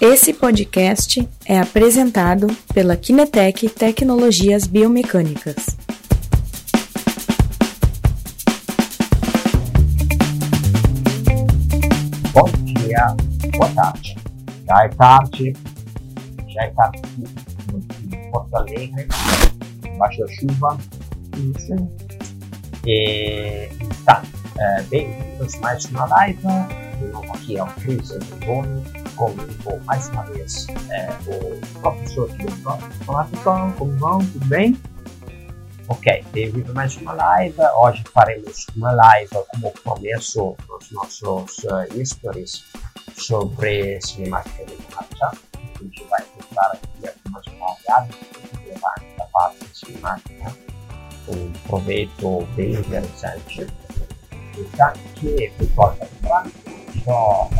Esse podcast é apresentado pela Kinetec Tecnologias Biomecânicas. Bom dia, boa tarde. Já é tarde, já é tarde em Porto Alegre, embaixo da chuva. Isso. E, tá, é, bem-vindos mais uma live. De novo aqui é o Cris Antônio, comigo mais uma vez é, o professor Kilton. Olá pessoal, como vão? Tudo bem? Ok, bem-vindo mais uma live. Hoje faremos uma live como começo nos nossos uh, stories sobre cinemática de marcha. A gente vai tentar aqui algumas novidades relevantes da parte de cinemática, um proveito bem interessante. Então, que pessoal está entrando, só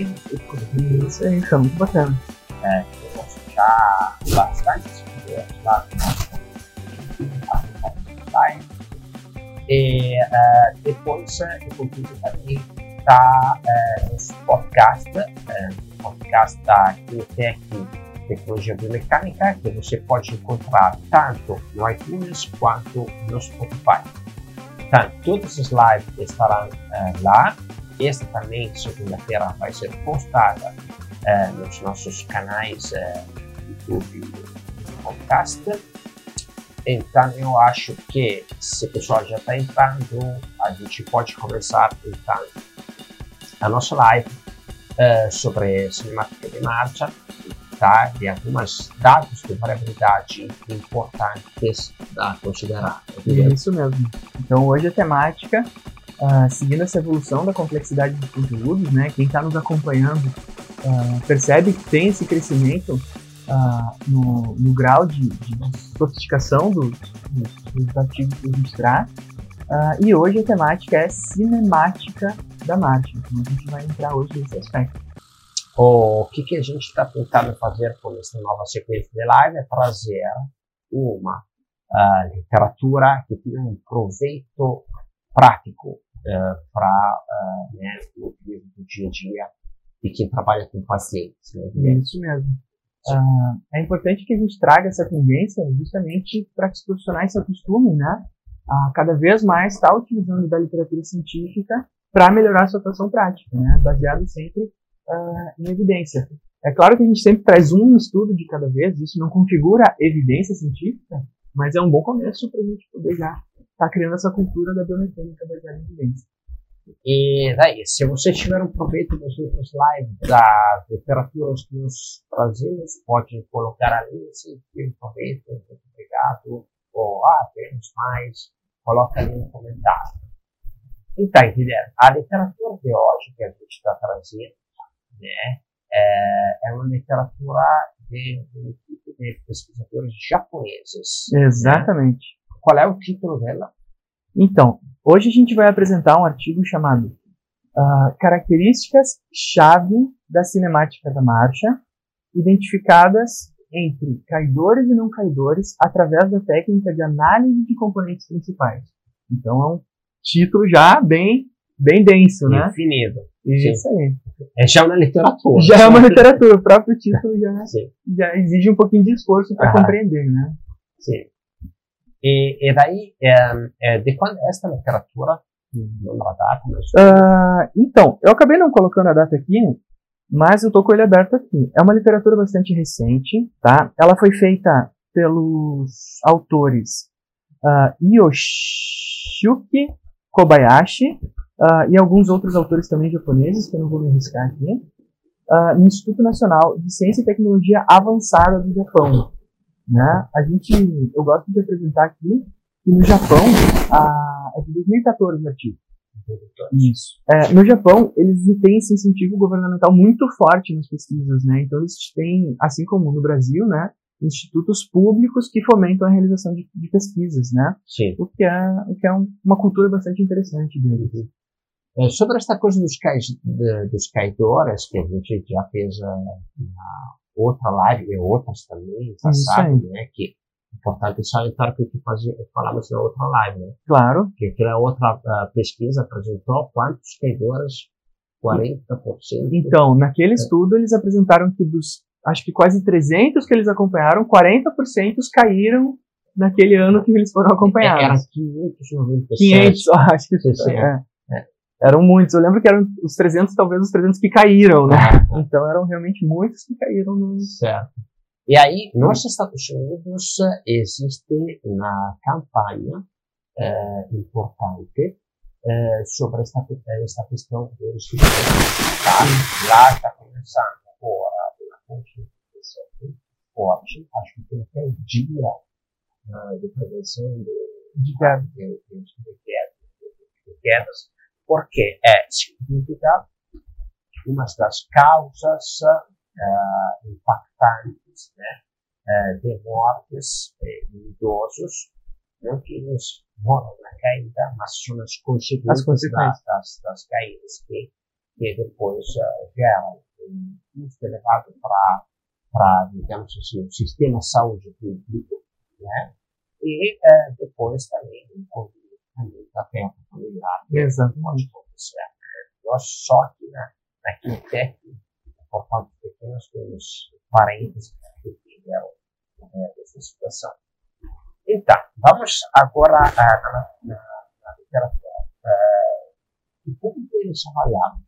Isso aí, tá muito bacana. é, eu já bastante pessoas lá no nosso site. E eh, depois eh, eu consigo também estar eh, nesse podcast, eh, podcast da Kinetec Tecnologia Biomecânica, que você pode encontrar tanto no iTunes quanto no Spotify. Então, todas as lives estarão eh, lá. Esta também, segunda-feira, vai ser postada eh, nos nossos canais eh, YouTube e podcast. Então, eu acho que se o pessoal já está entrando, a gente pode começar então a nossa live eh, sobre cinemática de marcha, tá? E alguns dados de variabilidade importantes a considerar. entendeu? Isso mesmo. Então hoje a temática, ah, seguindo essa evolução da complexidade dos conteúdos, né? Quem está nos acompanhando ah, percebe que tem esse crescimento ah, no, no grau de, de sofisticação dos, dos, dos artigos que a gente. Ah, e hoje a temática é cinemática da marcha. Então a gente vai entrar hoje nesse aspecto. O que, que a gente está tentando fazer com essa nova sequência de live é trazer uma literatura que tenha um proveito prático para né, o utilizo do dia a dia de quem trabalha com pacientes. Né? Isso mesmo. Ah, é importante que a gente traga essa tendência justamente para que os profissionais se acostumem, né, a cada vez mais estar utilizando da literatura científica para melhorar a sua atuação prática, né, baseado sempre ah, em evidência. É claro que a gente sempre traz um estudo de cada vez, isso não configura evidência científica, mas é um bom começo para a gente poder já estar criando essa cultura da biomecânica baseada em evidência. E daí, se você tiver um proveito das outras lives, das literaturas que nós trazemos, pode colocar ali, se tem um proveito, muito obrigado, ou, ah, temos mais, coloca ali no comentário. Então, entendendo? A literatura de hoje que a gente está trazendo, né, é, é uma literatura de, de de pesquisadores japoneses. Exatamente. Qual é o título dela? Então, hoje a gente vai apresentar um artigo chamado ah, Características-chave da cinemática da marcha, identificadas entre caidores e não caidores através da técnica de análise de componentes principais. Então é um título já bem, bem denso, né? Definido. Isso aí. É já uma literatura. Já é uma literatura, o próprio título já, já exige um pouquinho de esforço para Aham. compreender, né? Sim. E, e daí, é, é, de quando é esta literatura? Lembra a data? Mas... Ah, então, eu acabei não colocando a data aqui, mas eu tô com ele aberto aqui. É uma literatura bastante recente, tá? Ela foi feita pelos autores ah, Yoshuki Kobayashi ah, e alguns outros autores também japoneses, que eu não vou me arriscar aqui, ah, no Instituto Nacional de Ciência e Tecnologia Avançada do Japão. Né? A gente, eu gosto de apresentar aqui que no Japão, ah, é de 2014 o artigo. Isso. É, no Japão, eles têm esse incentivo governamental muito forte nas pesquisas, né? Então eles têm, assim como no Brasil, né, institutos públicos que fomentam a realização de, de pesquisas, né? Sim. O que é, o que é um- uma cultura bastante interessante deles. É, sobre esta coisa dos, cais, de, dos caidores, que a gente já fez ah, na outra live, e outras também, Isso passado, aí. né? Que Importante salientar o que falamos na outra live, né? Claro. Que aquela outra uh, pesquisa apresentou quantos caidores 40%. Então, naquele estudo eles apresentaram que dos, acho que quase 300 que eles acompanharam, 40% caíram naquele ano que eles foram acompanhados. Eram 597. 500, acho que Sim, sim. é. Eram muitos. Eu lembro que eram os 300, talvez os 300 que caíram, né? Ah, Então eram realmente muitos que caíram no. certo. E aí, nos Estados Unidos, eh, existe uma campanha eh, importante eh, sobre esta, esta questão do. Tá? Lá está começando agora uma conscientização muito forte, acho que tem até o dia eh, de prevenção de, de, quedas, de, de, de, quedas, de, de quedas, porque é significa uma das causas eh, impactantes né, eh, de mortes em idosos, não que eles morram na caída, mas são as consequências, As consequências. da- Das, das caídas que, que depois eh, geram um custo elevado para, para, digamos assim, o sistema de saúde público, né? e depois também o da perda familiar que Exatamente. pode acontecer. Nós só que na, na Quintec, por conta de pequenos, temos parentes que tiveram eh, essa situação. Então, vamos agora na, na, na literatura. Eh, o público eles são avaliados.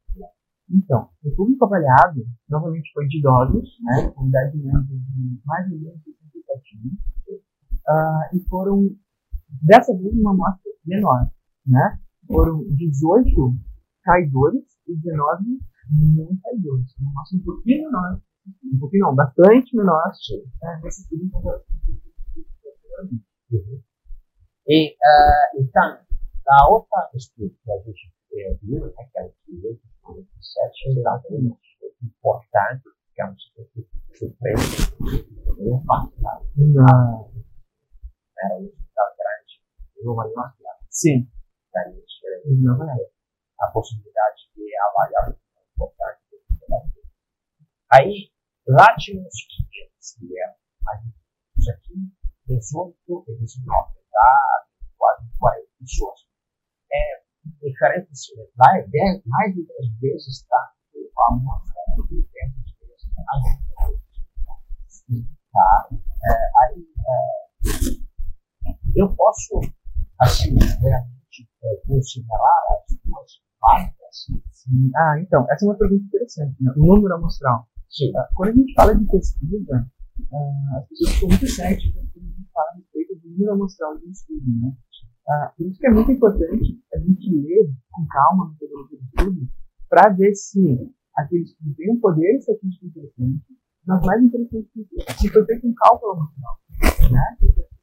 Então, o público avaliado novamente foi de idosos, né? Com idade de mais ou menos 67 anos. Ah, e foram, dessa vez, uma amostra menor, né? Foram 18 caidores e 19 não caidores. Uma amostra um pouquinho menor. Um pouquinho não, bastante menor. Né? Nesse estudo em comparação com o Uhum. E, ah, então, a outra estudo que a gente eh, viu, né, que é o 597, exatamente muito importante, que é um surpresa, não é. era um hospital grande, Nova York, lá, Sim. daí Não é. a possibilidade de avaliar o é importante. Aí, lá tinha uns 500 que eram, mas isso aqui, 18 e 19, dá quase 40 pessoas. É diferente, assim, lá é 10, mais de 10 vezes, tá? A é de 10 vezes mais de 10 tá? É, aí, é, eu posso, assim, realmente é, considerar as duas válidas, Sim. Ah, então, essa é uma pergunta interessante. Né? O número amostral. sim, Ah, Quando a gente fala de pesquisa, ah, as pessoas ficam muito céticas quando a gente fala a respeito do número amostral de um estudo, né? Ah, por isso que é muito importante a gente ler com calma a metodologia do estudo para ver se aquele estudo tem um poder estatístico interessante, mas mais interessante que se foi feito um cálculo amostral, né? Porque esses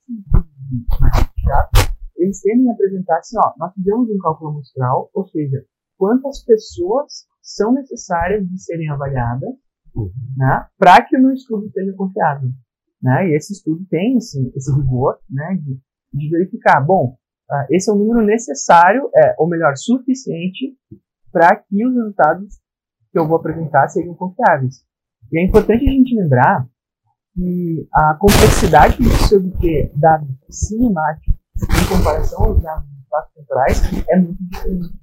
eles tendem a apresentar assim, ó, nós fizemos um cálculo amostral, ou seja, quantas pessoas são necessárias de serem avaliadas né, para que o meu estudo seja confiável. Né? E esse estudo tem esse, esse rigor né, de, de verificar, bom, ah, esse é o número necessário, é, ou melhor, suficiente para que os resultados que eu vou apresentar sejam confiáveis. E é importante a gente lembrar que a complexidade de se obter dados cinemáticos em comparação aos dados de temporais é muito diferente.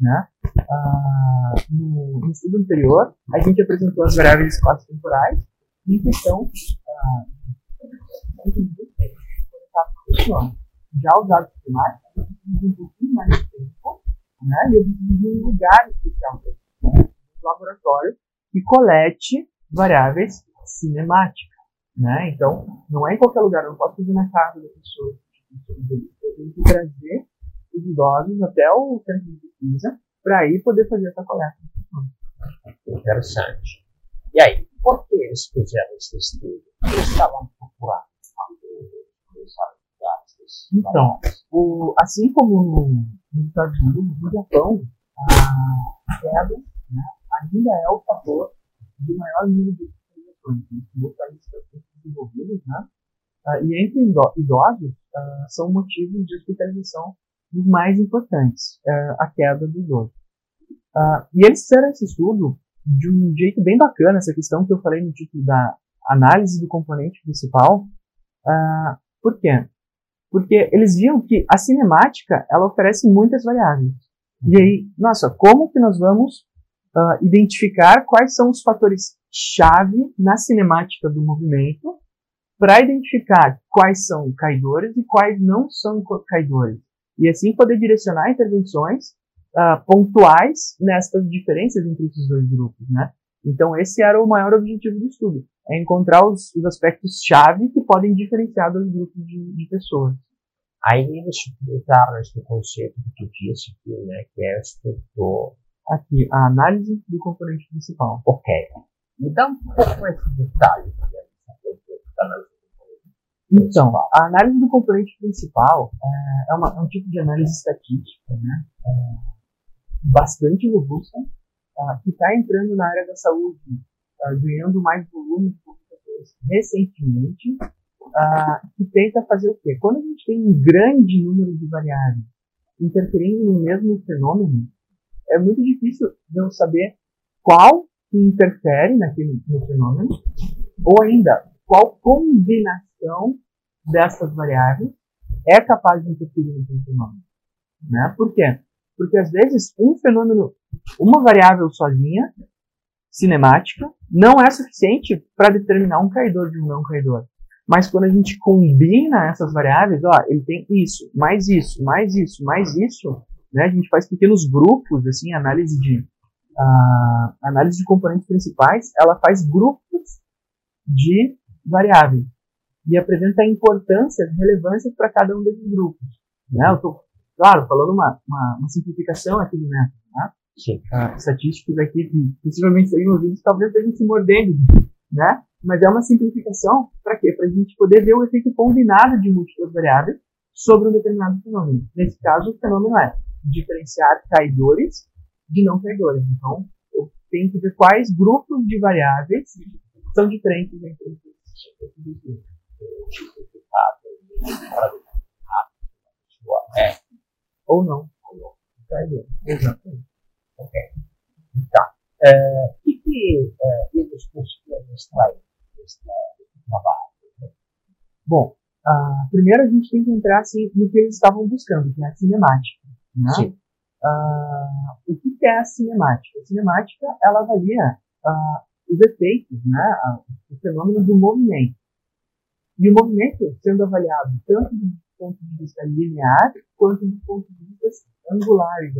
Né? Ah, no, no estudo anterior, a gente apresentou as variáveis espaços temporais em questão ah, já os dados climáticos, eu preciso de um pouquinho mais de tempo, né? e eu preciso de um lugar especial, né? um laboratório que colete variáveis cinemáticas. Né? Então, não é em qualquer lugar, eu não posso fazer na casa da pessoa. Eu tenho que trazer os idosos até o centro de pesquisa para aí poder fazer essa coleta. interessante. E aí, por que eles fizeram esse estudo? Eles estavam procurando Então, o, assim como no- nos Estados Unidos, no Japão, a queda né, ainda é o fator de maior número de hospitalizações. Nos países bastante desenvolvidos, né? Ah, e entre ido- idosos, ah, são motivos de hospitalização dos mais importantes, ah, a queda do idoso. E eles fizeram esse estudo de um jeito bem bacana, essa questão que eu falei no título da análise do componente principal. Por quê? Porque eles viam que a cinemática ela oferece muitas variáveis. E aí, nossa, como que nós vamos uh, identificar quais são os fatores chave na cinemática do movimento para identificar quais são caidores e quais não são caidores. E assim poder direcionar intervenções uh, pontuais nestas diferenças entre esses dois grupos, né? Então esse era o maior objetivo do estudo, é encontrar os, os aspectos-chave que podem diferenciar dois grupos de, de pessoas. Aí eles utilizaram este conceito que tu disse aqui, né, que é o Aqui, a análise do componente principal. Ok. Me dá um pouco mais de detalhe então, a análise do componente principal é, é, uma, é um tipo de análise estatística, né? É, bastante robusta, uh, que está entrando na área da saúde, uh, ganhando mais volume de recentemente, uh, que tenta fazer o quê? Quando a gente tem um grande número de variáveis interferindo no mesmo fenômeno, é muito difícil de saber qual que interfere naquele, no fenômeno, ou ainda qual combinação dessas variáveis é capaz de interferir naquele fenômeno. Né? Por quê? Porque às vezes um fenômeno, uma variável sozinha, cinemática, não é suficiente para determinar um caidor de um não caidor. Mas quando a gente combina essas variáveis, ó, ele tem isso, mais isso, mais isso, mais isso, né? A gente faz pequenos grupos, assim, análise de uh, análise de componentes principais, ela faz grupos de variáveis e apresenta a importância, a relevância para cada um desses grupos. Né? Eu tô, claro, falando uma, uma, uma simplificação aqui do método, né? Sim. Uh, estatísticos aqui que possivelmente seriam ouvidos talvez estejam se mordendo, né? Mas é uma simplificação para quê? Para a gente poder ver o efeito combinado de múltiplas variáveis sobre um determinado fenômeno. Nesse caso, o fenômeno é diferenciar caidores de não caidores. Então, eu tenho que ver quais grupos de variáveis são diferentes entre esses grupos. É. Ou não. Ou não. Exatamente. Ok. É, o que, que é, eles conseguiram extrair desse trabalho? Bom, uh, primeiro a gente tem que entrar assim, no que eles estavam buscando, que é a cinemática. Né? Sim. Uh, o que é a cinemática? A cinemática ela avalia uh, os efeitos, né, o fenômeno do movimento. E o movimento sendo avaliado tanto do ponto de vista linear quanto do ponto de vista angulares.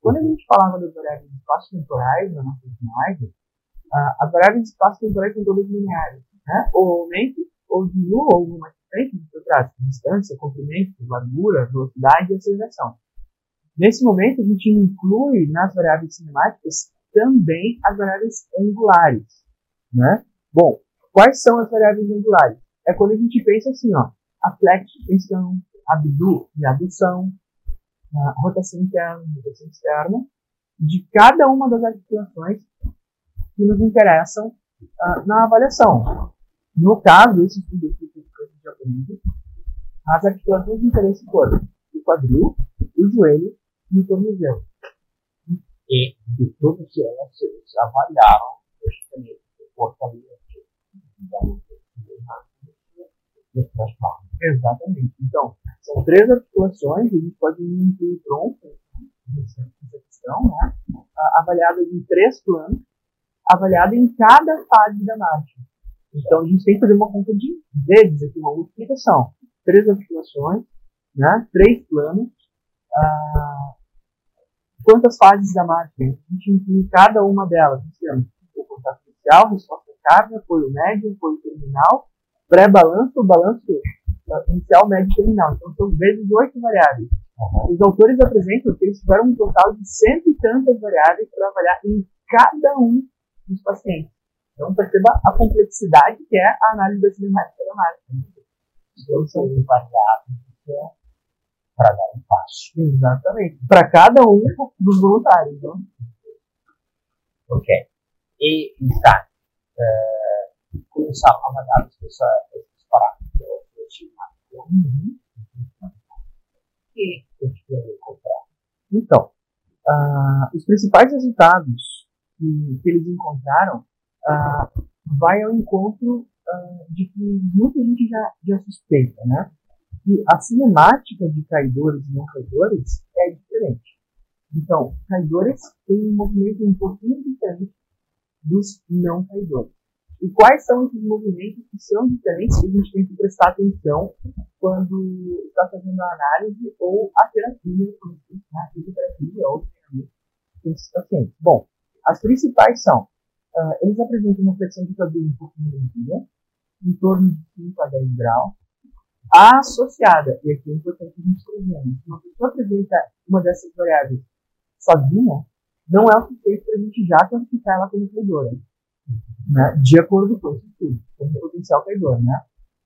Quando a gente falava das variáveis espaço-temporais na nossa slide, uh, as variáveis espaço-temporais são todas lineares. Né? Ou aumento, ou diminua, ou mais frente, do trás, distância, comprimento, largura, velocidade e aceleração. Nesse momento, a gente inclui nas variáveis cinemáticas também as variáveis angulares. Né? Bom, quais são as variáveis angulares? É quando a gente pensa assim, ó, a flexão, abdu e abdução, rotação interna, rotação externa, de cada uma das articulações que nos interessam uh, na avaliação. No caso, esse estudo aqui que a gente aprende, as articulações de interesse foram o quadril, o joelho e o tornozelo. E de todas elas, eles avaliaram justamente o comportamento Exatamente. Então, são três articulações, a gente pode incluir o tronco nessa questão, né? avaliadas em três planos, avaliada em cada fase da marcha. Então, a gente tem que fazer uma conta de vezes aqui, uma multiplicação. Três articulações, né? três planos, ah, quantas fases da marcha? A gente inclui cada uma delas. Temos o contato inicial, resposta carga, apoio médio, apoio terminal, pré-balanço, balanço inicial, médio e terminal. Então são vezes oito variáveis. Uhum. Os autores apresentam que eles tiveram um total de cento e tantas variáveis para avaliar em cada um dos pacientes. Então perceba a complexidade que é a análise da cinemática da marca. Então são variáveis para dar um passo. Exatamente. Para cada um dos voluntários. Então. Ok. E, está, uh, começar a avaliar essa, esses parámetros uhum. e encontrar. Então, uh, os principais resultados que, que eles encontraram uh, vai ao encontro uh, de que muita gente já, já suspeita, né? Que a cinemática de caidores e não caidores é diferente. Então, caidores têm um movimento um pouquinho diferente dos não caidores. E quais são esses movimentos que são diferentes que a gente tem que prestar atenção quando está fazendo a análise ou a terapia, a fisioterapia ou treinamento com esses pacientes? Bom, as principais são, uh, eles apresentam uma flexão de quadril um pouquinho reduzida, em torno de 5 a 10 graus, associada, e aqui é importante a gente escrever, né? se uma pessoa apresenta uma dessas variáveis sozinha, não é o suficiente para a gente já classificar ela como traidora né, de acordo com esse estudo, como potencial caidor, né?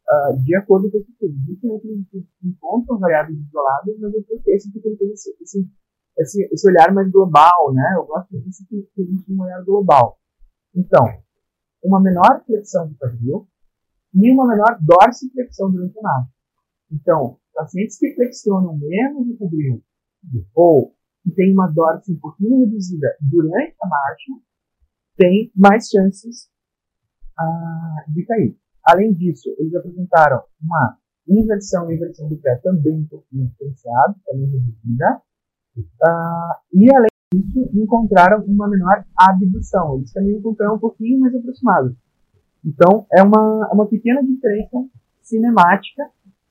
Uh, de acordo com esse estudo. Existem outros que encontram variáveis isoladas, mas eu trouxe esse porque ele tem esse, esse, esse, esse, olhar mais global, né? Eu gosto disso que, que existe um olhar global. Então, uma menor flexão do quadril e uma menor dorsiflexão durante a marcha. Então, pacientes que flexionam menos o quadril ou que têm uma dorse um pouquinho reduzida durante a marcha, tem mais chances ah, de cair. Além disso, eles apresentaram uma inversão e inversão do pé também um pouquinho diferenciado, também reduzida. Ah, e além disso, encontraram uma menor abdução. Eles também encontraram um pouquinho mais aproximado. Então, é uma, uma pequena diferença cinemática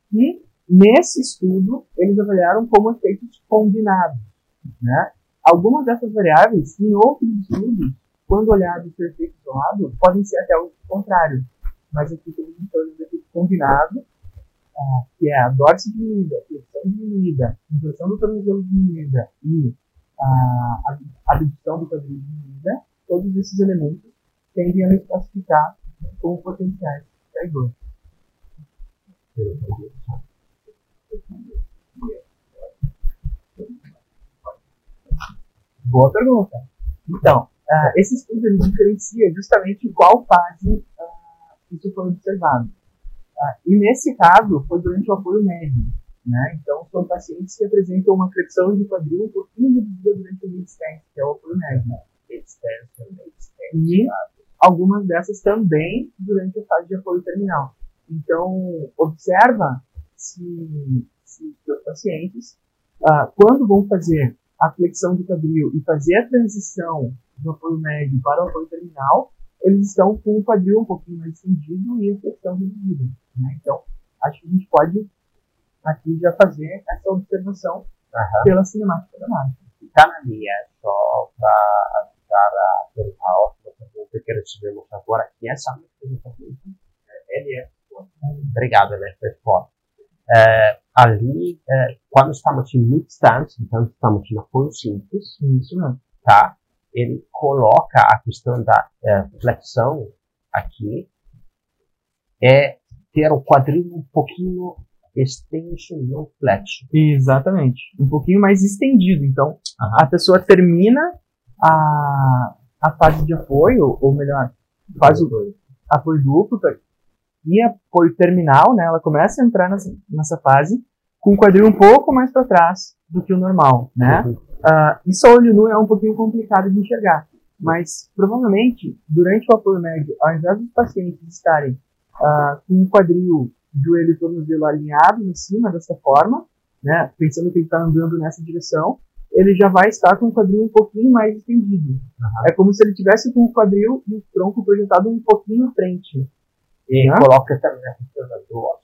que, nesse estudo, eles avaliaram como efeitos combinados. Né? Algumas dessas variáveis, em outros estudos, quando olhado por efeito isolado, podem ser até o contrário. Mas aqui temos um de efeito combinado, uh, que é a dorse diminuída, a flexão diminuída, a inversão do tornozelo diminuída e uh, a abdução do quadril diminuída. Todos esses elementos tendem a nos classificar como potenciais traidores. Boa pergunta. Então, Uh, esse estudo ele diferencia justamente qual fase uh, isso foi observado. Uh, e nesse caso, foi durante o apoio médio. Né? Então, são pacientes que apresentam uma flexão de quadril um pouquinho reduzida durante o mid-stand, que é o apoio médio. E algumas dessas também durante a fase de apoio terminal. Então, observa se, se os pacientes, quando vão fazer a flexão de quadril e fazer a transição do apoio médio para o apoio terminal, eles estão com o quadril um pouquinho mais estendido e a flexão reduzida. Né? Então, acho que a gente pode aqui já fazer essa observação uhum. pela cinemática da marca. Está na linha, só para ajudar a perguntar outra pergunta que recebemos agora, que essa pergunta ele é Obrigado, ele é forte. É, ali, é, quando estamos em mid-stance, então estamos em apoio simples, isso mesmo, tá? Ele coloca a questão da é, flexão aqui, é ter o quadril um pouquinho extenso, não flexo. Exatamente. Um pouquinho mais estendido. Então, a pessoa termina a, a fase de apoio, ou melhor, faz o apoio duplo e apoio terminal, né? Ela começa a entrar nessa, nessa fase com o quadril um pouco mais para trás do que o normal, né? Uhum. Uh, isso a olho nu é um pouquinho complicado de enxergar, mas provavelmente durante o apoio médio, ao invés dos pacientes estarem uh, com o quadril, joelho e tornozelo alinhados acima dessa forma, né, pensando que ele está andando nessa direção, ele já vai estar com o quadril um pouquinho mais estendido. Uhum. É como se ele tivesse com o quadril e o tronco projetado um pouquinho à frente. E né? coloca também a questão da dor,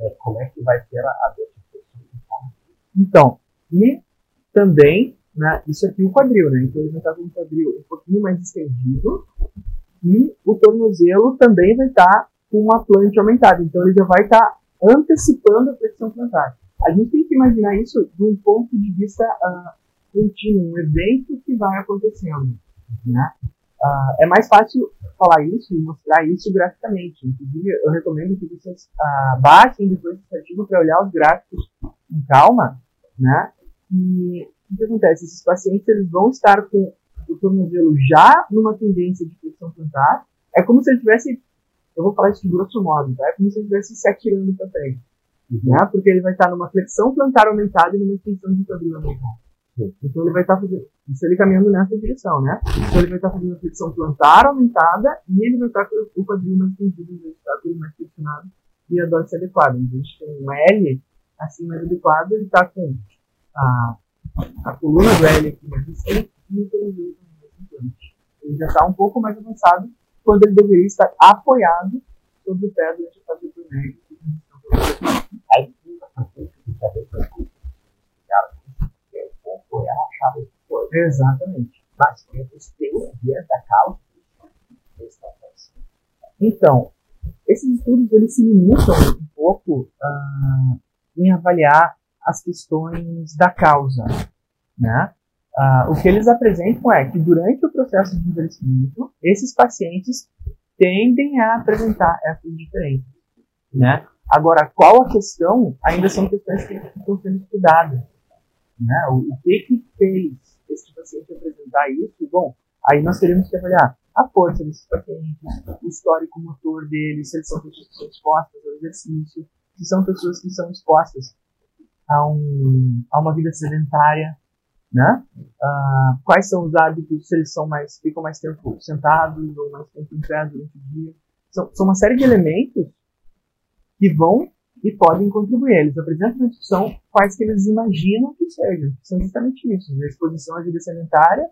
é, como é que vai ser a, a dor Então, e também, né, isso aqui o quadril, né? Então ele vai estar com o quadril um pouquinho mais estendido e o tornozelo também vai estar com uma plante aumentada. Então ele já vai estar antecipando a flexão plantar. A gente tem que imaginar isso de um ponto de vista uh, contínuo, um evento que vai acontecendo, né? Uh, é mais fácil falar isso e mostrar isso graficamente. Inclusive, eu recomendo que vocês uh, baixem depois esse artigo para olhar os gráficos com calma, né? E o que acontece? Esses pacientes eles vão estar com o tornozelo já numa tendência de flexão plantar. É como se ele tivesse, eu vou falar isso de grosso modo, tá? É como se ele estivesse se atirando para frente. Uhum. Né? Porque ele vai estar numa flexão plantar aumentada e numa extensão de quadril aumentada. Então ele vai estar fazendo, isso ele caminhando nessa direção, né? Então ele vai estar fazendo a flexão plantar aumentada e ele vai estar com o quadril mais tendido, ele vai estar com ele mais flexionado e a dose adequada. Então a gente tem um L assim mais adequado, ele está com a, a coluna do L aqui mais assim e o implante. Ele já está um pouco mais avançado quando ele deveria estar apoiado sobre o pé durante a fase do médio. Aí, foi a chave de coisa. Exatamente. Mas eles têm vias da causa Então, esses estudos eles se limitam um pouco uh, em avaliar as questões da causa, né? Uh, o que eles apresentam é que durante o processo de envelhecimento, esses pacientes tendem a apresentar essas diferenças, né? Agora, qual a questão? Ainda são questões que estão sendo estudadas. Né? O, o que que fez esse paciente apresentar isso? Bom, aí nós teríamos que avaliar a força desses pacientes, o histórico motor deles, se eles são pessoas expostas ao exercício, se são pessoas que são expostas a, um, a uma vida sedentária, né? Uh, quais são os hábitos, se eles são mais, ficam mais tempo sentados ou mais tempo em pé durante o dia. São, são uma série de elementos que vão e podem contribuir. Eles apresentam na discussão quais que eles imaginam que sejam. São justamente isso, a exposição à vida sanitária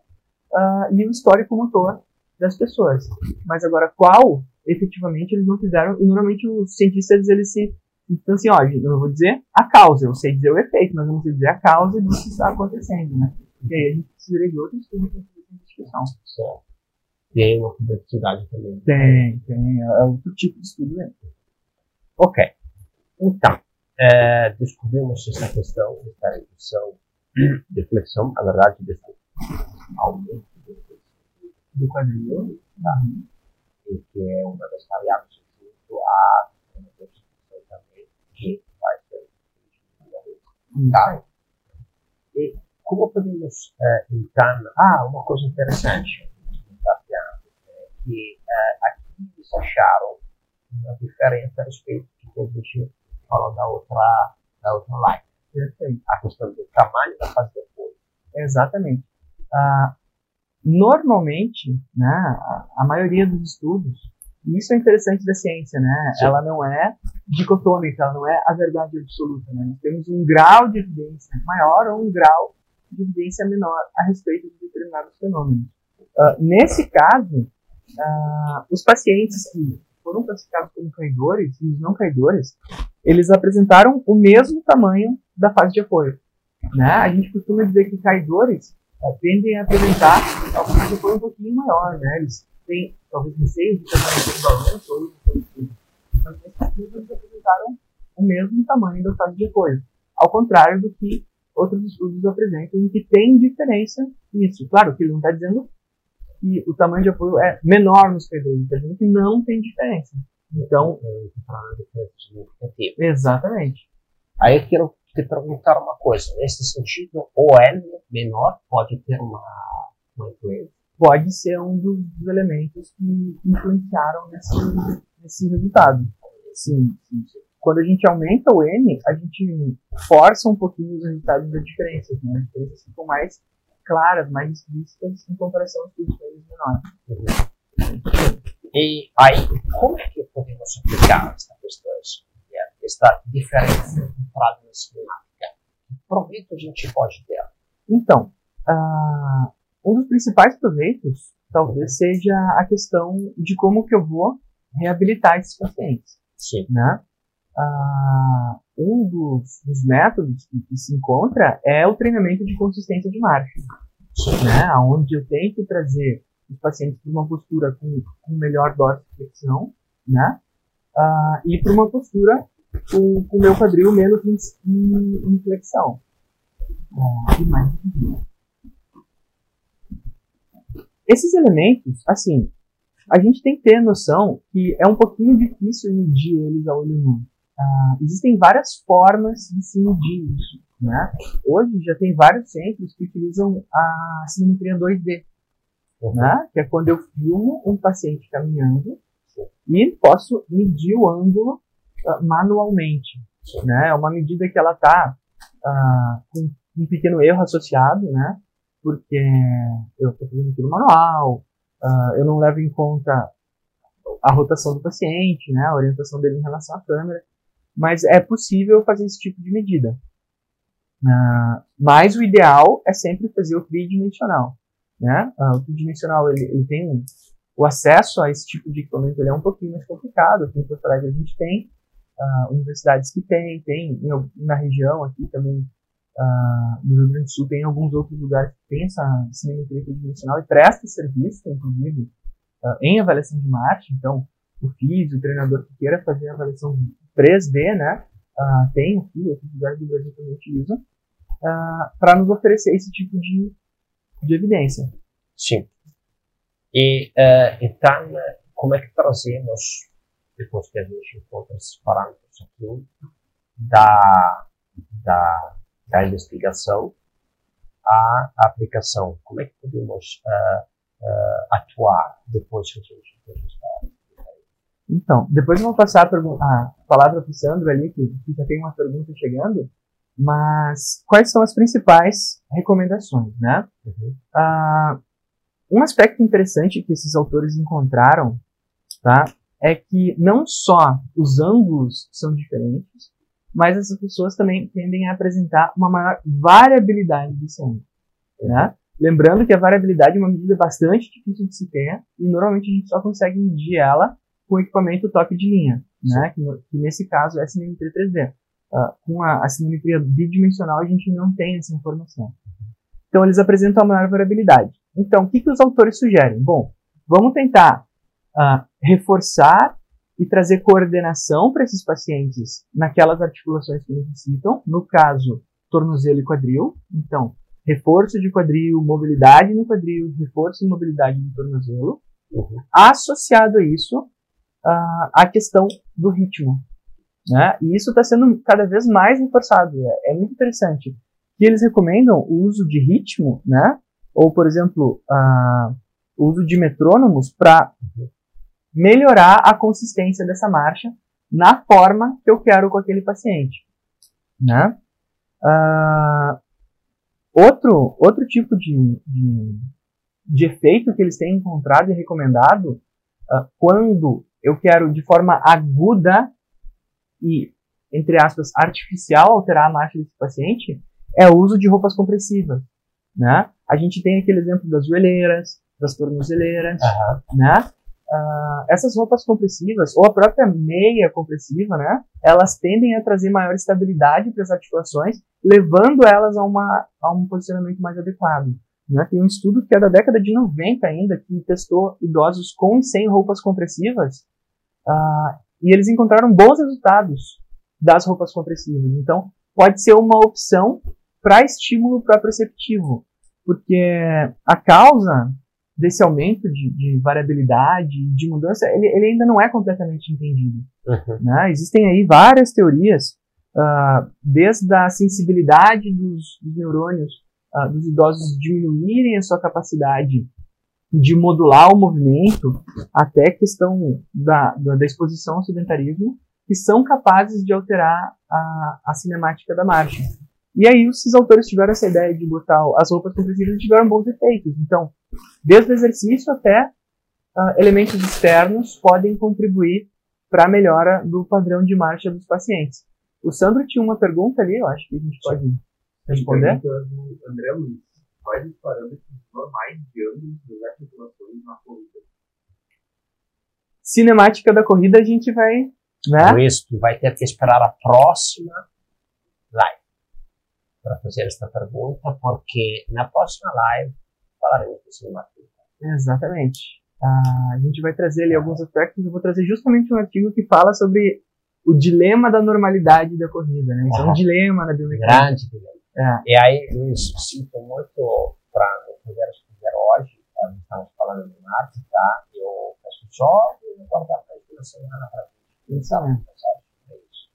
uh, e o histórico motor das pessoas. Mas agora, qual, efetivamente, eles não fizeram, e normalmente os cientistas, eles se então, assim, ó, eu não vou dizer a causa, eu sei dizer o efeito, mas eu não sei dizer a causa disso que está acontecendo, né? E aí a gente precisaria de outros estudos para fazer essa discussão. Certo. Tem uma complexidade também. Tem, tem. É outro tipo de estudo mesmo. Ok. Então, é, descobrimos essa questão, essa redução de flexão, na verdade, desse aumento do quadril, que é uma das variáveis junto à também, que vai ser tá? E como podemos, é, então, ah, uma coisa interessante, é que é, aqui eles acharam uma diferença a respeito do que a gente falou da outra, da outra live. Perfeito. A questão do tamanho da fase de apoio. Exatamente. Ah, normalmente, né, a, a, maioria dos estudos, e isso é interessante da ciência, né, Sim. ela não é dicotômica, ela não é a verdade absoluta. Né? Nós temos um grau de evidência maior ou um grau de evidência menor a respeito de determinados fenômenos. Uh, nesse caso, uh, os pacientes que foram classificados como caidores e os não caidores, eles apresentaram o mesmo tamanho da fase de apoio. Né? A gente costuma dizer que caidores uh, tendem a apresentar a fase de apoio um pouquinho maior, né? Eles têm talvez receio de tratamento de balanço ou Mas nesses eles apresentaram o mesmo tamanho da fase de apoio. Ao contrário do que outros estudos apresentam, em que tem diferença nisso. Claro que ele não está dizendo que o tamanho de apoio é menor nos caidores, está dizendo que não tem diferença. Então, exatamente. Aí eu quero te perguntar uma coisa. Nesse sentido, o N menor pode ter uma, uma influência? Pode ser um dos elementos que influenciaram nesse, nesse resultado. Sim, sim. Quando a gente aumenta o N, a gente força um pouquinho os resultados da diferença. Né? As diferenças ficam mais claras, mais explícitas em comparação aos estudos menores. E aí, como é que podemos aplicar esta questão, esta diferença entrada na sistemática? Que proveito a gente pode ter? Então, uh, um dos principais proveitos talvez seja a questão de como que eu vou reabilitar esses pacientes. Sim. Né? Uh, um dos, dos métodos que, que, se encontra é o treinamento de consistência de marcha, né? onde eu tento trazer os pacientes para uma postura com, com melhor dorsiflexão, né? Uh, e para uma postura com o meu quadril menos em, em, em flexão. Uh, e mais Esses elementos, assim, a gente tem que ter noção que é um pouquinho difícil medir eles a olho nu. Uh, existem várias formas de se medir isso. Né? Hoje já tem vários centros que utilizam a cinemetria 2D, uhum. né? que é quando eu filmo um paciente caminhando e posso medir o ângulo uh, manualmente. Né? É uma medida que ela está uh, com um pequeno erro associado, né? Porque eu estou fazendo tudo manual, uh, eu não levo em conta a rotação do paciente, né? A orientação dele em relação à câmera. Mas é possível fazer esse tipo de medida. Uh, mas o ideal é sempre fazer o tridimensional. Né? Uh, o tridimensional ele, ele tem um, o acesso a esse tipo de equipamento ele é um pouquinho mais complicado. Aqui em Porto Alegre a gente tem uh, universidades que tem, tem em, na região aqui também uh, no Rio Grande do Sul tem alguns outros lugares que tem essa cinemetria tridimensional e presta serviço, inclusive, em avaliação de marcha. Então, o FIS, o treinador que queira fazer a avaliação 3D, né? uh, tem aqui, outros lugares do Brasil também utilizam, uh, para nos oferecer esse tipo de, de evidência. Sim. E uh, então, como é que trazemos, depois que a gente encontra esses parâmetros aqui, da, da, da investigação à aplicação? Como é que podemos uh, uh, atuar depois que a gente está então, depois vou passar a, a palavra para o Sandro ali, que, que, já tem uma pergunta chegando, mas quais são as principais recomendações, né? Uhum. Uh, um aspecto interessante que esses autores encontraram, tá, é que não só os ângulos são diferentes, mas essas pessoas também tendem a apresentar uma maior variabilidade desse ângulo, né? Lembrando que a variabilidade é uma medida bastante difícil de se ter e normalmente a gente só consegue medir ela com equipamento top de linha, né? Que, que, nesse caso é a cinemetria 3D. Uh, ah, com a, a cinemetria bidimensional a gente não tem essa informação. Então eles apresentam a maior variabilidade. Então, o que, que os autores sugerem? Bom, vamos tentar uh, reforçar e trazer coordenação para esses pacientes naquelas articulações que necessitam, no caso, tornozelo e quadril. Então, reforço de quadril, mobilidade no quadril, reforço e mobilidade no tornozelo. Uhum. Associado a isso, uh, a questão do ritmo. Né? E isso está sendo cada vez mais reforçado. É, é, muito interessante. Que eles recomendam o uso de ritmo, né? ou, por exemplo, uh, o uso de metrônomos para melhorar a consistência dessa marcha na forma que eu quero com aquele paciente. Né? Uh, outro, outro tipo de, de, de, efeito que eles têm encontrado e recomendado uh, quando eu quero de forma aguda e, entre aspas, artificial alterar a marcha desse paciente, é o uso de roupas compressivas, né? A gente tem aquele exemplo das joelheiras, das tornozeleiras, uhum. né? Uh, essas roupas compressivas, ou a própria meia compressiva, né? Elas tendem a trazer maior estabilidade para as articulações, levando elas a, uma, a um posicionamento mais adequado. Né? Tem um estudo que é da década de 90 ainda, que testou idosos com e sem roupas compressivas, Uh, e eles encontraram bons resultados das roupas compressivas. Então, pode ser uma opção para estímulo proprioceptivo, porque a causa desse aumento de, de variabilidade, de mudança, ele, ele, ainda não é completamente entendido. Uhum. Né? Existem aí várias teorias, uh, desde a sensibilidade dos, dos neurônios uh, dos idosos diminuírem a sua capacidade de modular o movimento até questão da, da, exposição ao sedentarismo, que são capazes de alterar a, a cinemática da marcha. E aí esses autores tiveram essa ideia de botar as roupas compressivas e tiveram bons efeitos. Então, desde o exercício até uh, elementos externos podem contribuir para a melhora do padrão de marcha dos pacientes. O Sandro tinha uma pergunta ali, eu acho que a gente pode responder. do André Luiz. Quais os parâmetros normais de ângulos das articulações na corrida. Cinemática da corrida a gente vai. Né? Por isso, tu vai ter que esperar a próxima live para fazer esta pergunta, porque na próxima live falaremos de cinemática. Exatamente. Ah, a gente vai trazer ali alguns aspectos. Eu vou trazer justamente um artigo que fala sobre o dilema da normalidade da corrida, né? Isso é um dilema da biomecânica. Grande dilema. É. E aí, Luiz, sinto muito para puderam fazer hoje, nós estamos falando de março, tá? Eu peço só e guardar para a semana para? É isso.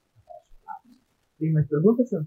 Tem mais perguntas, Sam?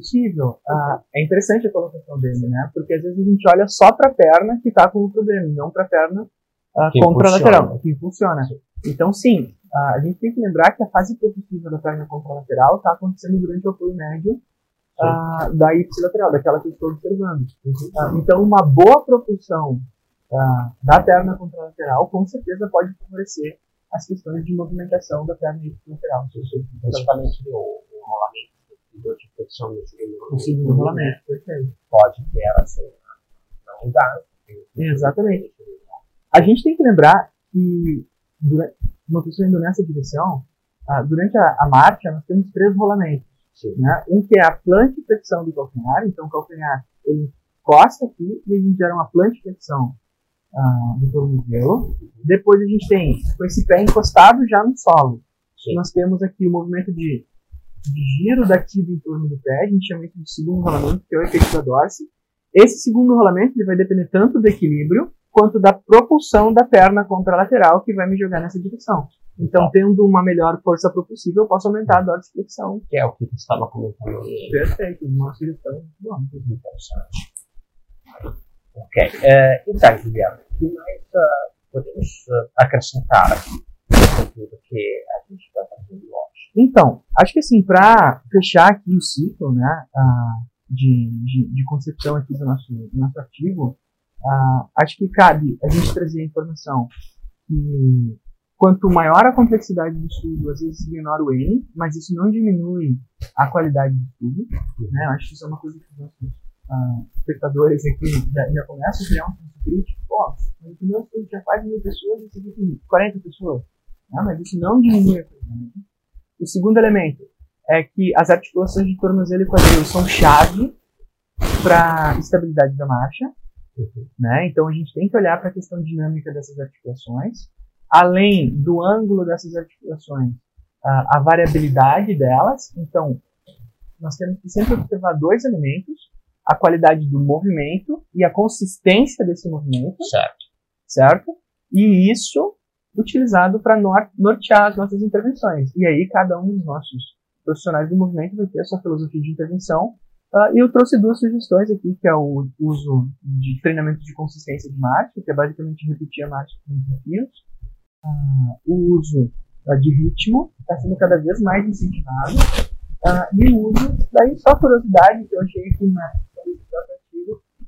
É possível. Ah, é interessante a colocação dele, né? Porque às vezes a gente olha só para a perna que está com o problema, não para a perna ah, contralateral, que funciona. Então, sim, ah, a gente tem que lembrar que a fase propulsiva da perna contralateral está acontecendo durante o apoio médio ah, da ipsilateral, daquela que eu estou observando. Ah, então, uma boa propulsão ah, da perna contralateral com certeza pode favorecer as questões de movimentação da perna ipsilateral. Principalmente o, o rolamento do dor de flexão no segundo O segundo rolamento, perfeito. pode ter assim, uma mudança. Exatamente. A gente tem que lembrar que, durante, uma pessoa indo nessa direção, ah, durante a, a marcha, nós temos três rolamentos. Né? Um que é a plantiflexão do calcanhar, então o calcanhar ele encosta aqui e a gente gera uma plantiflexão ah, do tornozelo. Depois a gente tem com esse pé encostado já no solo. Sim. Nós temos aqui o movimento de giro da tibia em torno do pé, a gente chama isso de segundo rolamento, que é o efeito da dorse. Esse segundo rolamento ele vai depender tanto do equilíbrio quanto da propulsão da perna contralateral que vai me jogar nessa direção. Então, tendo uma melhor força propulsiva, eu posso aumentar a dorsiflexão. Que é o que você estava comentando. Perfeito, uma sugestão boa. Muito interessante. Ok. Eh, então, Guilherme, o que mais eh, podemos eh, acrescentar aqui no conteúdo que a gente está fazendo hoje? Então, acho que assim, para fechar aqui o ciclo né, de, de, de concepção aqui do nosso, do nosso artigo, acho que cabe a gente trazer a informação que quanto maior a complexidade do estudo, às vezes menor o N, mas isso não diminui a qualidade do estudo. Né? Acho que isso é uma coisa que os nossos ah, espectadores aqui já, já começam a criar um senso crítico. Pô, o meu estudo já faz mil pessoas e esse aqui tem 40 pessoas. Né? Mas isso não diminui a qualidade. O segundo elemento é que as articulações de tornozelo e quadril são chave para estabilidade da marcha, né? Então a gente tem que olhar para a questão dinâmica dessas articulações, além do ângulo dessas articulações, a, a variabilidade delas. Então nós temos que sempre observar dois elementos: a qualidade do movimento e a consistência desse movimento Certo. certo? E isso utilizado para nortear as nossas intervenções. E aí cada um dos nossos profissionais do movimento vai ter a sua filosofia de intervenção. Ah, e eu trouxe duas sugestões aqui, que é o uso de treinamento de consistência de marcha, que é basicamente repetir a marcha com desafios. Ah, o uso ah, de ritmo, está sendo cada vez mais incentivado. E o uso, daí só curiosidade que eu achei aqui na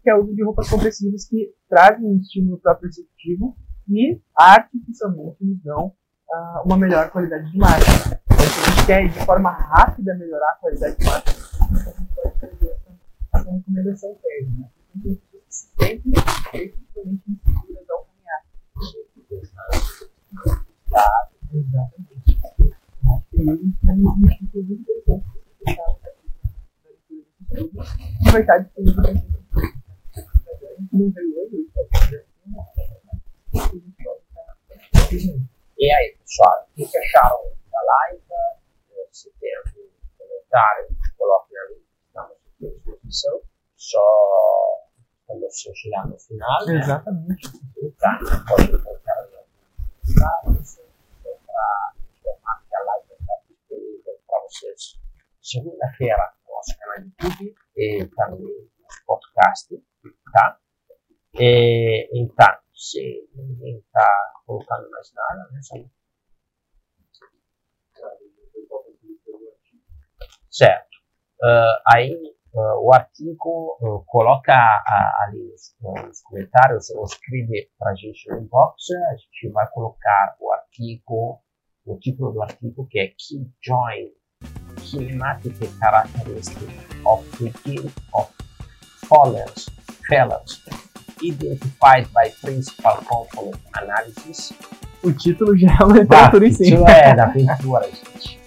que é o uso de roupas compressivas que trazem um estímulo proprioceptivo e artificialmente nos dão ah, uma melhor qualidade de marcha. Então, se a gente quer de forma rápida melhorar a qualidade de marcha, a gente pode fazer essa, recomendação que se efetivamente inseguras ao caminhar. Exatamente. Acho que interessante que. A gente não veio hoje E aí, pessoal, o que acharam da live? Eh, Se tem algum comentário, coloquem ali. Estamos aqui à disposição. Só estamos chegando ao final. Né? Exatamente. Tá, pode colocar ali comentários para informar que a live está disponível para vocês segunda-feira no nosso canal do YouTube e também no podcast, tá? E, então, se ninguém está colocando mais nada, né? Só... Certo. Ah, aí ah, o artigo ah, coloca ali nos comentários ou escreve para a gente no inbox, a gente vai colocar o artigo, o título do artigo que é Key Join Kinematic Characteristics of Begin of Fallers, Failures Identified by Principal Component Analysis O título já é uma literatura em si. é da pintura, gente.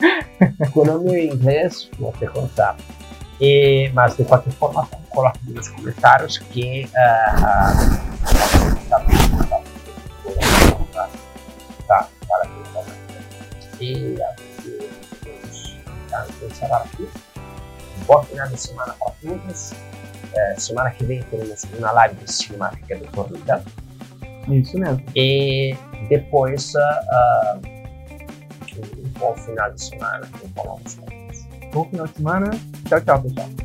Economia em inglês, vou te contar. E, mas de qualquer forma, coloque nos comentários que ah, ah, tá, tá, para E aqui, vamos encerrar aqui. Boa final de semana para todos. Eh, semana que vem teremos uma live de cinemática de corrida. Isso mesmo. E depois uh, um bom final de semana com o Bom final de semana. Tchau, tchau, pessoal.